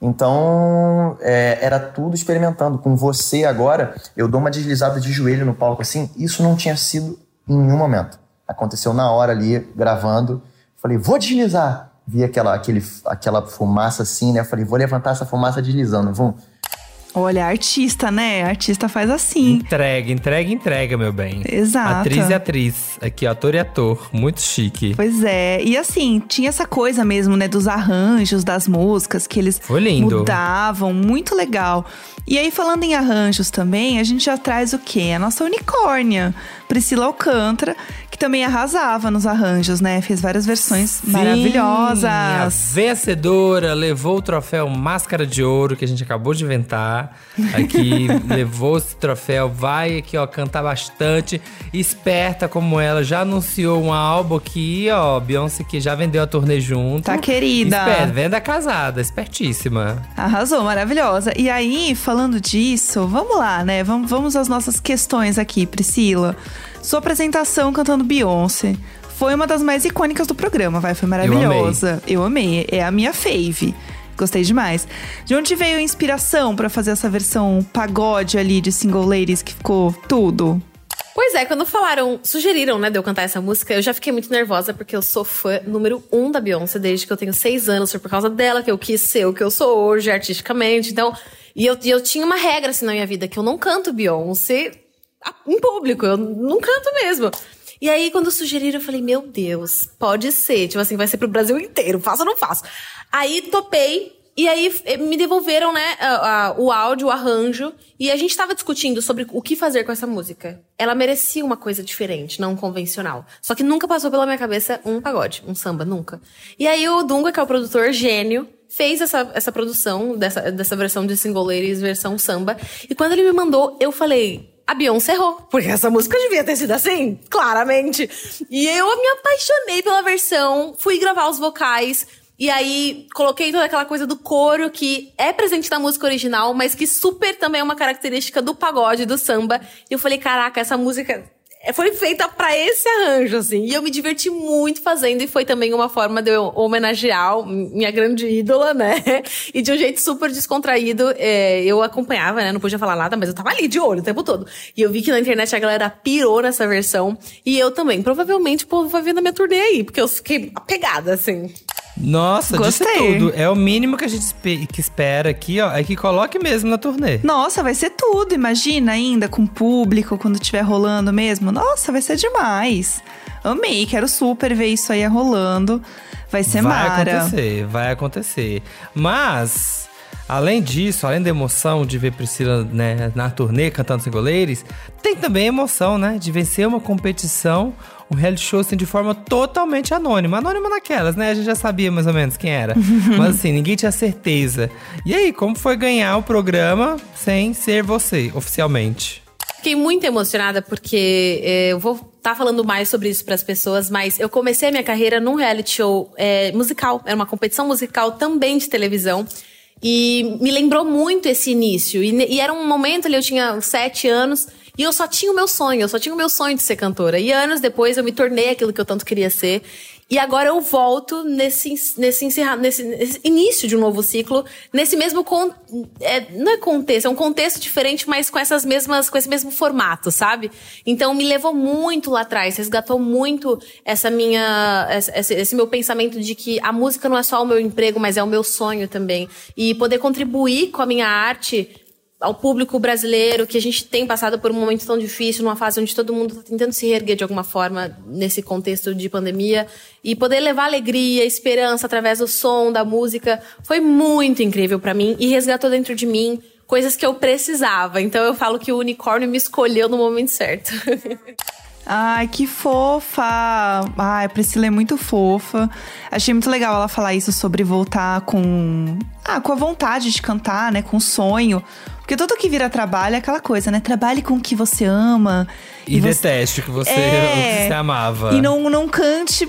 Então, é, era tudo experimentando. Com você agora, eu dou uma deslizada de joelho no palco assim. Isso não tinha sido em nenhum momento. Aconteceu na hora ali, gravando. Falei, vou deslizar. Vi aquela, aquele, aquela fumaça assim, né? Falei, vou levantar essa fumaça deslizando. Vum. Olha, artista, né? Artista faz assim. Entrega, entrega, entrega, meu bem. Exato. Atriz e atriz. Aqui, ator e ator. Muito chique. Pois é. E assim, tinha essa coisa mesmo, né, dos arranjos das músicas que eles Foi lindo. mudavam, muito legal. E aí, falando em arranjos também, a gente já traz o quê? A nossa unicórnia, Priscila Alcântara, que também arrasava nos arranjos, né? Fez várias versões Sim, a maravilhosas. vencedora levou o troféu Máscara de Ouro, que a gente acabou de inventar. Aqui, [LAUGHS] levou esse troféu, vai aqui, ó, cantar bastante. Esperta como ela, já anunciou um álbum aqui, ó, Beyoncé que já vendeu a turnê junto. Tá querida. Esperta, venda casada, espertíssima. Arrasou, maravilhosa. E aí, falando disso, vamos lá, né? Vamos, vamos às nossas questões aqui, Priscila. Sua apresentação cantando Beyoncé foi uma das mais icônicas do programa, vai? Foi maravilhosa. Eu amei. É a minha fave. Gostei demais. De onde veio a inspiração pra fazer essa versão pagode ali de Single Ladies que ficou tudo? Pois é, quando falaram, sugeriram, né, de eu cantar essa música, eu já fiquei muito nervosa, porque eu sou fã número um da Beyoncé desde que eu tenho seis anos. Foi por causa dela que eu quis ser o que eu sou hoje, artisticamente. Então, e eu, eu tinha uma regra assim na minha vida, que eu não canto Beyoncé em público, eu não canto mesmo. E aí, quando sugeriram, eu falei, meu Deus, pode ser. Tipo assim, vai ser pro Brasil inteiro, faço ou não faço? Aí topei, e aí eh, me devolveram, né, a- a- o áudio, o arranjo, e a gente tava discutindo sobre o que fazer com essa música. Ela merecia uma coisa diferente, não convencional. Só que nunca passou pela minha cabeça um pagode, um samba, nunca. E aí o Dunga, que é o produtor gênio, fez essa, essa produção dessa, dessa versão de Single Ladies, versão samba. E quando ele me mandou, eu falei, a Beyoncé errou. Porque essa música devia ter sido assim, claramente. E eu me apaixonei pela versão, fui gravar os vocais. E aí, coloquei toda aquela coisa do coro que é presente na música original, mas que super também é uma característica do pagode, do samba. E eu falei, caraca, essa música foi feita pra esse arranjo, assim. E eu me diverti muito fazendo, e foi também uma forma de eu homenagear minha grande ídola, né? [LAUGHS] E de um jeito super descontraído. é, eu acompanhava, né? Não podia falar nada, mas eu tava ali de olho o tempo todo. E eu vi que na internet a galera pirou nessa versão. E eu também. Provavelmente o povo vai ver na minha turnê aí, porque eu fiquei apegada, assim. Nossa, Gostei. disse tudo. É o mínimo que a gente que espera aqui, ó. É que coloque mesmo na turnê. Nossa, vai ser tudo. Imagina ainda com público quando estiver rolando mesmo. Nossa, vai ser demais. Amei, quero super ver isso aí rolando. Vai ser vai mara. acontecer, vai acontecer. Mas, além disso, além da emoção de ver Priscila né, na turnê cantando sem goleiros, tem também a emoção, né? De vencer uma competição, um reality show assim, de forma totalmente anônima. Anônima naquelas, né? A gente já sabia mais ou menos quem era. [LAUGHS] Mas assim, ninguém tinha certeza. E aí, como foi ganhar o programa sem ser você, oficialmente? Fiquei muito emocionada porque é, eu vou estar falando mais sobre isso para as pessoas, mas eu comecei a minha carreira num reality show é, musical, era uma competição musical também de televisão. E me lembrou muito esse início. E, e era um momento ali, eu tinha sete anos, e eu só tinha o meu sonho, eu só tinha o meu sonho de ser cantora. E anos depois eu me tornei aquilo que eu tanto queria ser. E agora eu volto nesse, nesse, encerra, nesse, nesse início de um novo ciclo, nesse mesmo con, é, não é contexto, é um contexto diferente, mas com essas mesmas, com esse mesmo formato, sabe? Então me levou muito lá atrás, resgatou muito essa minha, esse meu pensamento de que a música não é só o meu emprego, mas é o meu sonho também. E poder contribuir com a minha arte ao público brasileiro, que a gente tem passado por um momento tão difícil, numa fase onde todo mundo está tentando se reerguer de alguma forma nesse contexto de pandemia, e poder levar alegria, esperança através do som, da música, foi muito incrível para mim e resgatou dentro de mim coisas que eu precisava. Então eu falo que o unicórnio me escolheu no momento certo. [LAUGHS] Ai, que fofa! Ai, a Priscila é muito fofa. Achei muito legal ela falar isso sobre voltar com. Ah, com a vontade de cantar, né? Com o sonho. Porque tudo que vira trabalho é aquela coisa, né? Trabalhe com o que você ama. E, você- deteste o que você, É. o que você amava. E não, não cante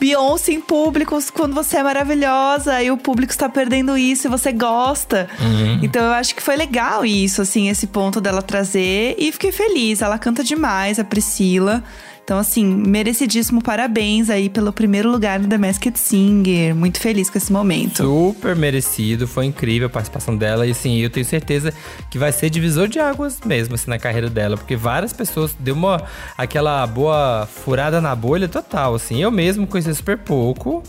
Beyoncé em público quando você é maravilhosa e o público está perdendo isso e você gosta. Uhum. Então eu acho que foi legal isso, assim, esse ponto dela trazer e fiquei feliz. Ela canta demais, a Priscila. Então, assim, merecidíssimo parabéns aí pelo primeiro lugar no The Masked Singer. Muito feliz com esse momento. Super merecido, foi incrível a participação dela. E assim, eu tenho certeza que vai ser divisor de águas mesmo, assim, na carreira dela. Porque várias pessoas deu uma aquela boa furada na bolha total, assim. Eu mesmo conheci super pouco.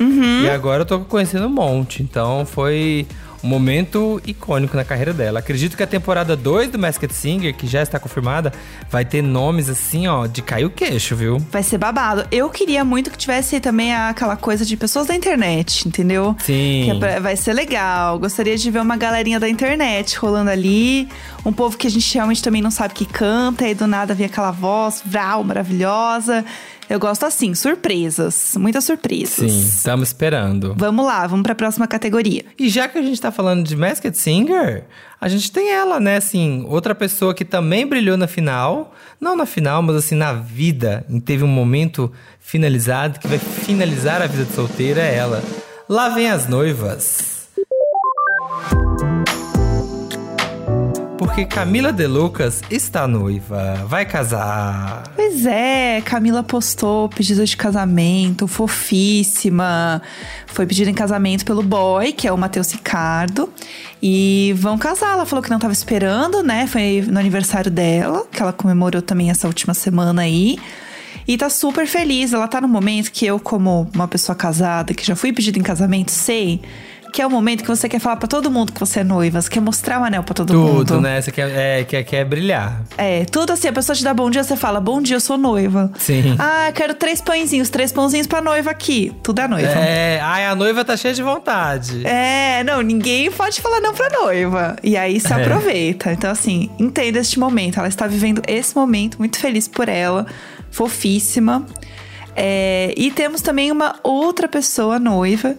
E agora eu tô conhecendo um monte. Então foi um momento icônico na carreira dela. Acredito que a temporada 2 do Masked Singer, que já está confirmada, vai ter nomes assim, ó, de cair o queixo, viu? Vai ser babado. Eu queria muito que tivesse também aquela coisa de pessoas da internet, entendeu? Sim. Que é vai ser legal. Gostaria de ver uma galerinha da internet rolando ali. Um povo que a gente realmente também não sabe que canta, e do nada vem aquela voz, vral, maravilhosa. Eu gosto assim, surpresas. Muitas surpresas. Sim, estamos esperando. Vamos lá, vamos pra próxima categoria. E já que a gente tá falando de Masked Singer, a gente tem ela, né? Assim, outra pessoa que também brilhou na final. Não na final, mas assim, na vida. E teve um momento finalizado que vai finalizar a vida de solteira, é ela. Lá vem as noivas. Porque Camila De Lucas está noiva, vai casar. Pois é, Camila postou pedido de casamento, fofíssima. Foi pedido em casamento pelo boy, que é o Matheus Ricardo. E vão casar. Ela falou que não tava esperando, né? Foi no aniversário dela, que ela comemorou também essa última semana aí. E tá super feliz. Ela tá no momento que eu, como uma pessoa casada, que já fui pedido em casamento, sei que é o momento que você quer falar pra todo mundo que você é noiva. Você quer mostrar o anel pra todo mundo. Tudo, né? Você quer, é, quer, quer brilhar. É, tudo assim, a pessoa te dá bom dia, você fala, bom dia, eu sou noiva. Sim. Ah, quero três pãezinhos, três pãozinhos pra noiva aqui. Tudo é noiva. É, ai, a noiva tá cheia de vontade. É, não, ninguém pode falar não pra noiva. E aí se É. aproveita. Então, assim, entenda este momento. Ela está vivendo esse momento, muito feliz por ela, fofíssima. É, e temos também uma outra pessoa noiva,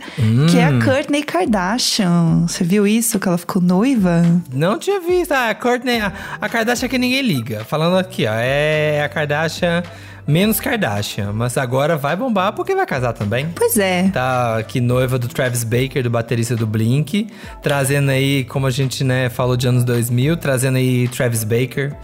que é a Kourtney Kardashian. Você viu isso? Que ela ficou noiva? Não tinha visto. Ah, a Courtney, a, a Kardashian que ninguém liga. Falando aqui, ó, é a Kardashian menos Kardashian. Mas agora vai bombar porque vai casar também. Pois é. Tá aqui noiva do Travis Baker, do baterista do Blink. Trazendo aí, como a gente né, falou de anos 2000, trazendo aí Travis Baker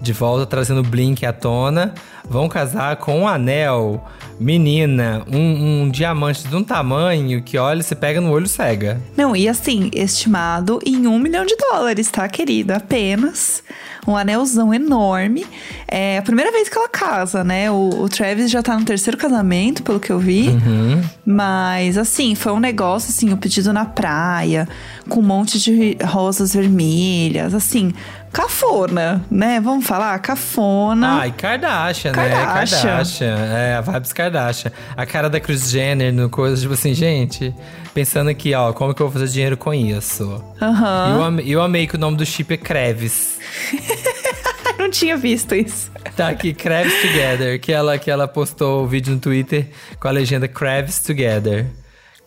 de volta, trazendo o Blink à tona. Vão casar com um anel, menina, um, um diamante de um tamanho que, olha, você pega no olho cega. Não, e assim, estimado em um milhão de dólares, tá, querida? Apenas um anelzão enorme. É a primeira vez que ela casa, né? O, o Travis já tá no terceiro casamento, pelo que eu vi. Uhum. Mas, assim, foi um negócio, assim, o pedido na praia, com um monte de rosas vermelhas, assim, cafona, né? Vamos falar? Cafona. Ai, Kardashian, Kardashian. né? Kardashian. É, a vibes Kardashian. A cara da Kris Jenner no coisa, tipo assim, gente, pensando aqui, ó, como que eu vou fazer dinheiro com isso? Aham. E eu, amei, eu amei que o nome do chip é Krevis. [LAUGHS] Não tinha visto isso. Tá aqui, Krevis Together, que ela, que ela postou o vídeo no Twitter com a legenda Krevis Together.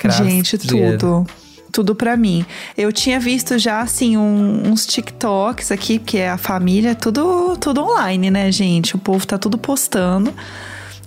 Gente, Together. tudo. Tudo pra mim. Eu tinha visto já, assim, um- uns TikToks aqui, porque é a família, tudo, tudo online, né, gente? O povo tá tudo postando.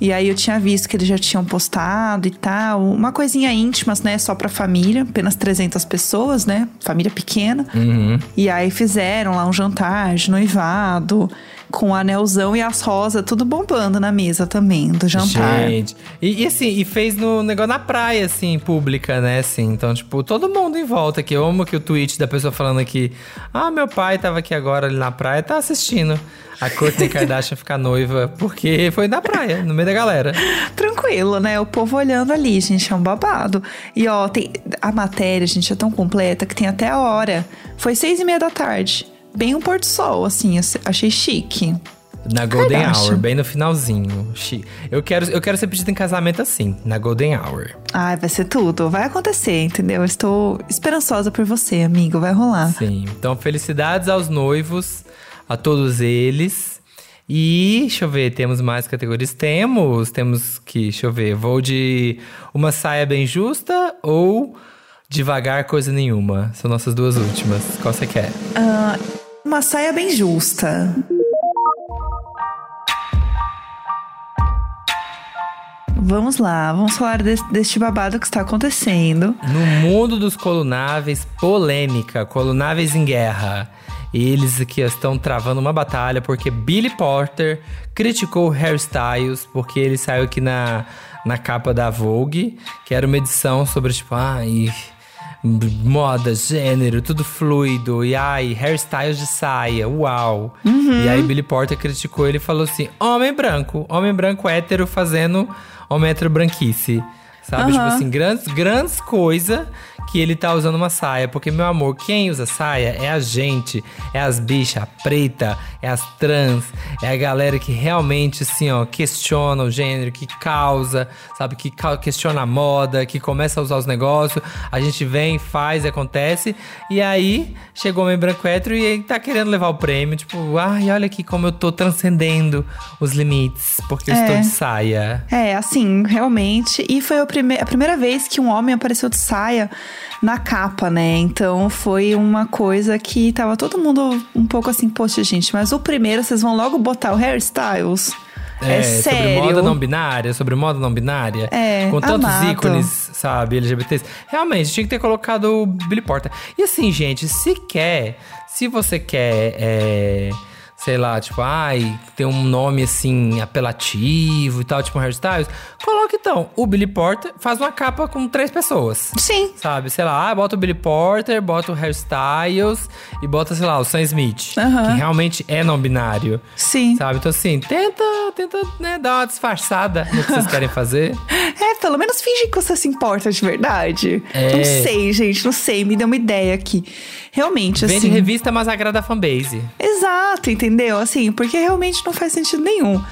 E aí eu tinha visto que eles já tinham postado e tal. Uma coisinha íntima, né? Só pra família. Apenas 300 pessoas, né? Família pequena. Uhum. E aí fizeram lá um jantar de noivado. Com o anelzão e as rosas, tudo bombando na mesa também, do jantar. Gente. E, e assim, e fez no negócio na praia, assim, pública, né? Assim, então, tipo, todo mundo em volta aqui. Eu amo que o tweet da pessoa falando aqui. Ah, meu pai tava aqui agora ali na praia, tá assistindo a Kourtney Kardashian ficar noiva, porque foi na praia, no meio da galera. Tranquilo, né? O povo olhando ali, gente, é um babado. E ó, tem, a matéria, gente, é tão completa que tem até a hora. Foi seis e meia da tarde. Bem um pôr do sol, assim, achei chique. Na Golden Kardashian. Hour, bem no finalzinho. Eu quero, eu quero ser pedido em casamento assim, na Golden Hour. Ai, vai ser tudo. Vai acontecer, entendeu? Eu estou esperançosa por você, amigo. Vai rolar. Sim. Então, felicidades aos noivos, a todos eles. E, deixa eu ver, temos mais categorias? Temos, temos que, deixa eu ver, vou de uma saia bem justa ou devagar coisa nenhuma? São nossas duas últimas. Qual você quer? Ah, uma saia bem justa. Vamos lá, vamos falar desse, deste babado que está acontecendo. No mundo dos colunáveis, polêmica, colunáveis em guerra. Eles aqui estão travando uma batalha porque Billy Porter criticou Harry Styles porque ele saiu aqui na, na capa da Vogue, que era uma edição sobre tipo, ai, moda, gênero, tudo fluido, e ai, hairstyles de saia, uau. E aí Billy Porter criticou ele e falou assim: homem branco, homem branco hétero fazendo homem hétero branquice. Sabe? Tipo assim, grandes, grandes coisas que ele tá usando uma saia. Porque, meu amor, quem usa saia é a gente, é as bichas preta, é as trans, é a galera que realmente, assim, ó, questiona o gênero, que causa, sabe? Que questiona a moda, que começa a usar os negócios. A gente vem, faz, acontece. E aí, chegou o homem branco hétero e ele tá querendo levar o prêmio. Tipo, ai, olha aqui como eu tô transcendendo os limites, porque eu É. estou de saia. É, assim, realmente. E foi a, prime a primeira vez que um homem apareceu de saia na capa, né? Então foi uma coisa que tava todo mundo um pouco assim, poxa, gente, mas o primeiro vocês vão logo botar o hairstyles. É, sério. sobre moda não binária, sobre moda não binária. É, com tantos amado. ícones, sabe, LGBTs. Realmente, tinha que ter colocado o Billy Porter. E assim, gente, se quer, se você quer, é, sei lá, tipo, ai, ter um nome assim, apelativo e tal, tipo um hairstyles, coloca então o Billy Porter, faz uma capa com três pessoas. Sim. Sabe, sei lá, ah, bota o Billy Porter, bota o Hairstyles e bota, sei lá, o Sam Smith. Que realmente é não binário. Sim. Sabe? Então, assim, tenta, tenta né, dar uma disfarçada no que vocês querem fazer. [LAUGHS] É, pelo menos finge que você se importa de verdade. É. Não sei, gente, não sei. Me deu uma ideia aqui. Realmente, Vende assim. revista, mas agrada a fanbase. Exato, entendeu? Assim, porque realmente não faz sentido nenhum.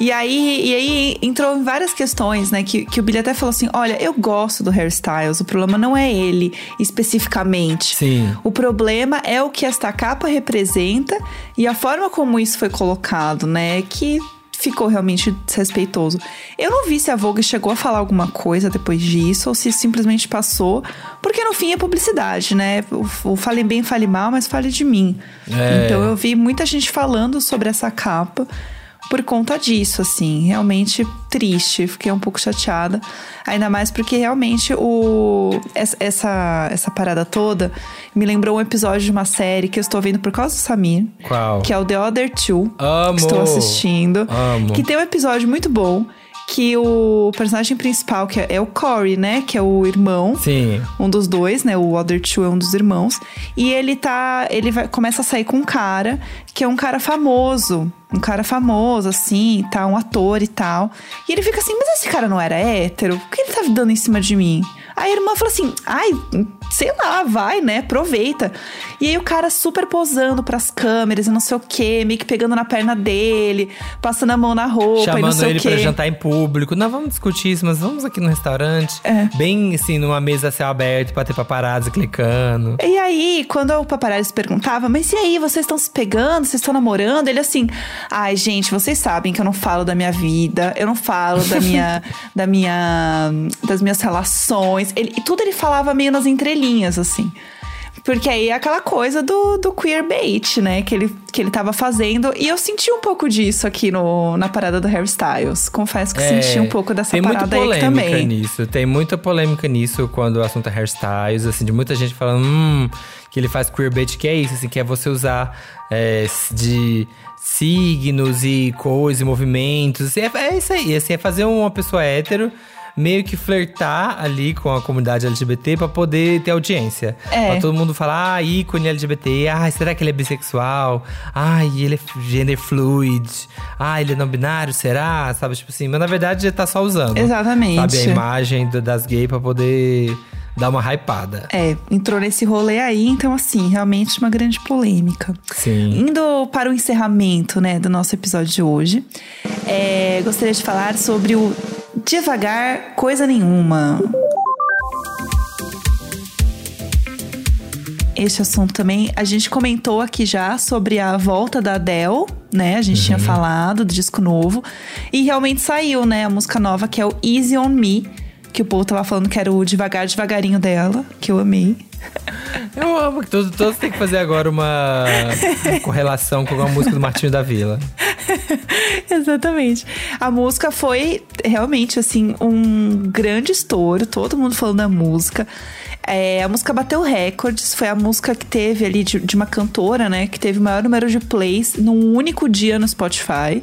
E aí, e aí entrou em várias questões, né? Que, que o Billy até falou assim: olha, eu gosto do hairstyles, o problema não é ele especificamente. Sim. O problema é o que esta capa representa e a forma como isso foi colocado, né? Que ficou realmente desrespeitoso. Eu não vi se a Vogue chegou a falar alguma coisa depois disso ou se simplesmente passou, porque no fim é publicidade, né? O, fale bem, fale mal, mas fale de mim. É. Então eu vi muita gente falando sobre essa capa por conta disso, assim, realmente triste, fiquei um pouco chateada, ainda mais porque realmente o essa essa, parada toda me lembrou um episódio de uma série que eu estou vendo por causa do Samir, Qual? que é o The Other Two, Amo! que estou assistindo, Amo. que tem um episódio muito bom que o personagem principal, que é, é o Corey, né? Que é o irmão. Sim. Um dos dois, né? O Other Two é um dos irmãos. E ele tá. Ele vai, começa a sair com um cara que é um cara famoso. Um cara famoso, assim, tá, um ator e tal. E ele fica assim, mas esse cara não era hétero? Por que ele tá dando em cima de mim? Aí a irmã fala assim: ai, sei lá, vai, né? Aproveita. E aí o cara super posando pras câmeras e não sei o quê, meio que pegando na perna dele, passando a mão na roupa e não Chamando sei ele o quê. pra jantar em público. Não, vamos discutir isso, mas vamos aqui no restaurante. É. Bem assim, numa mesa a céu aberto, pra ter paparazzi clicando. E aí, quando o paparazzi perguntava, mas e aí, vocês estão se pegando, vocês estão namorando? Ele assim, ai, gente, vocês sabem que eu não falo da minha vida, eu não falo da minha, [LAUGHS] da minha, das minhas relações. Ele, e tudo ele falava meio nas entrelinhas, assim. Porque aí é aquela coisa do, do queerbait, né? Que ele, que ele tava fazendo. E eu senti um pouco disso aqui no, na parada do Hairstyles. Confesso que senti um pouco dessa É, tem muita parada aí polêmica também. nisso. Tem muita polêmica nisso quando o assunto é hairstyles, assim, de muita gente falando hum, que ele faz queerbait, que é isso, assim, que é você usar é, de signos e coisas, e movimentos. É, é isso aí, assim, é fazer uma pessoa hétero meio que flertar ali com a comunidade LGBT pra poder ter audiência. É. Pra todo mundo falar, ah, ícone LGBT, ah, será que ele é bissexual? Ah, ele é gender fluid. Ah, ele é não binário, será? Sabe, tipo assim, mas na verdade ele tá só usando. Exatamente. Sabe, a imagem do- das gays pra poder dar uma hypada. É, entrou nesse rolê aí, então assim, realmente uma grande polêmica. Sim. Indo para o encerramento, né, do nosso episódio de hoje, é, gostaria de falar sobre o devagar coisa nenhuma. Este assunto também, a gente comentou aqui já sobre a volta da Adele, né? A gente tinha falado do disco novo. E realmente saiu, né? A música nova que é o Easy On Me. Que o povo tava falando que era o devagar, devagarinho dela, que eu amei. [LAUGHS] Eu amo que todos, todos têm que fazer agora uma correlação com a música do Martinho da Vila. [LAUGHS] Exatamente. A música foi realmente, assim, um grande estouro. Todo mundo falando da música. É, a música bateu recordes. Foi a música que teve ali de, de uma cantora, né? Que teve o maior número de plays num único dia no Spotify.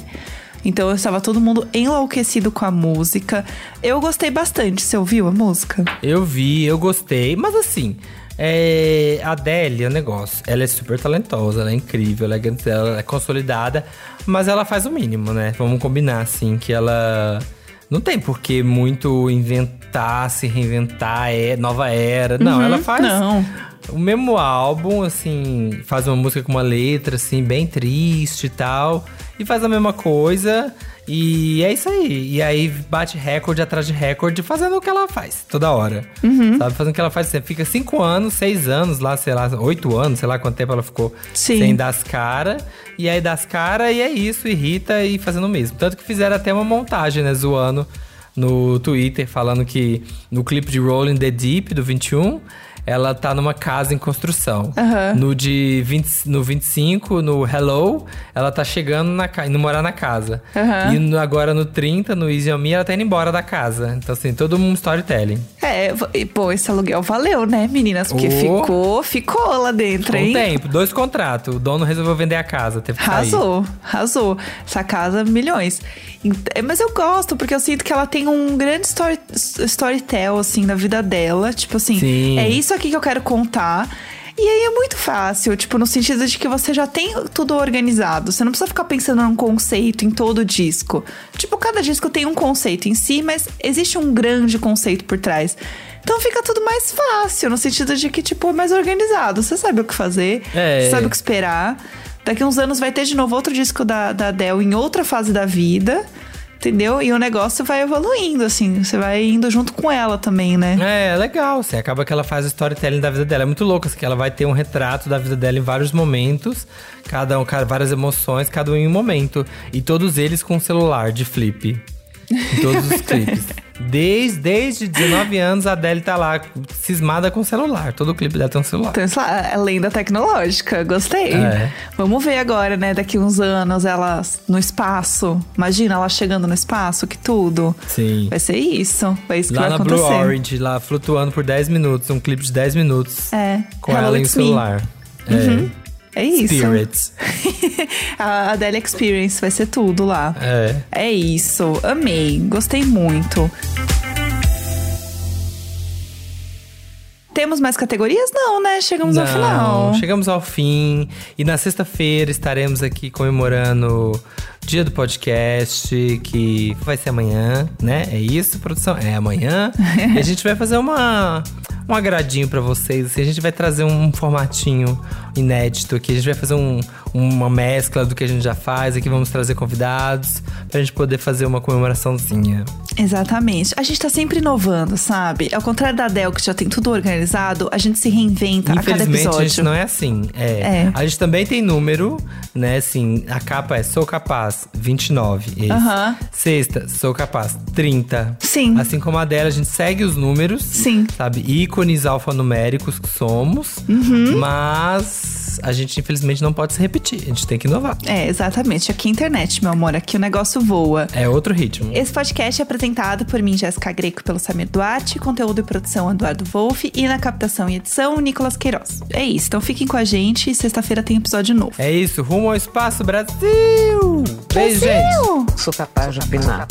Então estava todo mundo enlouquecido com a música. Eu gostei bastante. Você ouviu a música? Eu vi, eu gostei, mas assim, é, a Adele é um negócio. Ela é super talentosa, ela é incrível, ela é, grande, ela é consolidada, mas ela faz o mínimo, né? Vamos combinar, assim, que ela não tem por que muito inventar, se reinventar, é nova era. Não, ela faz Não. o mesmo álbum, assim, faz uma música com uma letra, assim, bem triste e tal. E faz a mesma coisa. E é isso aí. E aí bate recorde atrás de recorde fazendo o que ela faz toda hora. Sabe? Fazendo o que ela faz sempre. Fica cinco anos, seis anos lá, sei lá, oito anos, sei lá quanto tempo ela ficou Sim. sem dar as caras. E aí dá as caras e é isso, irrita e fazendo o mesmo. Tanto que fizeram até uma montagem, né? Zoando no Twitter, falando que no clipe de Rolling the Deep do 21. Ela tá numa casa em construção. Aham. No de 20, no 25, no Hello, ela tá chegando na indo morar na casa. Aham. E no- agora no 30, no Easy On Me, ela tá indo embora da casa. Então, assim, todo mundo storytelling. É, e, pô, esse aluguel valeu, né, meninas? Porque Oh. ficou, ficou lá dentro, hein? tempo, dois contratos. O dono resolveu vender a casa, teve que sair. Arrasou, arrasou. Essa casa, milhões. É, Mas eu gosto, porque eu sinto que ela tem um grande story, storytell, assim, na vida dela. Tipo assim, Sim. é isso aqui que eu quero contar. E aí é muito fácil, tipo, no sentido de que você já tem tudo organizado. Você não precisa ficar pensando num conceito em todo disco. Tipo, cada disco tem um conceito em si, mas existe um grande conceito por trás. Então fica tudo mais fácil, no sentido de que, tipo, é mais organizado. Você sabe o que fazer, É. você sabe o que esperar. Daqui uns anos vai ter de novo outro disco da, da Adele em outra fase da vida. Entendeu? E o negócio vai evoluindo, assim. Você vai indo junto com ela também, né? É, é legal, assim, acaba que ela faz o storytelling da vida dela. É muito louco, assim, que ela vai ter um retrato da vida dela em vários momentos, cada um, várias emoções, cada um em um momento. E todos eles com celular de flip. Em todos os [LAUGHS] clipes. Desde, desde 19 anos, a Adele tá lá, cismada com celular. Todo clipe dela tem um celular. Então, é lenda tecnológica, gostei. É. Vamos ver agora, né? Daqui uns anos, ela no espaço. Imagina ela chegando no espaço, que tudo. Sim. Vai ser isso. Vai isso que Lá vai na Blue acontecer. Orange, lá flutuando por 10 minutos, um clipe de 10 minutos. É. Com Hello, ela em it's me. celular. Uhum. É. Isso. Spirits. [LAUGHS] a Adele Experience vai ser tudo lá. É. É isso. Amei. Gostei muito. Temos mais categorias? Não, né? Chegamos ao final. Chegamos ao fim. E na sexta-feira estaremos aqui comemorando o dia do podcast, que vai ser amanhã, né? É isso, produção? É amanhã. [LAUGHS] e a gente vai fazer uma, um agradinho pra vocês. Assim, a gente vai trazer um formatinho inédito aqui. A gente vai fazer um, uma mescla do que a gente já faz. Aqui vamos trazer convidados pra gente poder fazer uma comemoraçãozinha. Exatamente. A gente tá sempre inovando, sabe? Ao contrário da Del, que já tem tudo organizado, a gente se reinventa a cada Infelizmente, episódio. a gente não é assim. É. É. A gente também tem número, né? Assim, a capa é Sou Capaz, 29. Esse. Aham. Sexta, Sou Capaz, 30. Sim. Assim como a dela, a gente segue os números. Sim. Sabe? Ícones alfanuméricos que somos. Uhum. Mas a gente, infelizmente, não pode se repetir. A gente tem que inovar. É, exatamente. Aqui é internet, meu amor. Aqui o negócio voa. É outro ritmo. Esse podcast é apresentado por mim, Jéssica Greco, pelo Samir Duarte, conteúdo e produção Eduardo Wolff e na captação e edição Nicolas Queiroz. É isso, então fiquem com a gente e sexta-feira tem episódio novo. É isso, rumo ao espaço Brasil! Beijo, gente! Brasil! Sou capaz de opinar.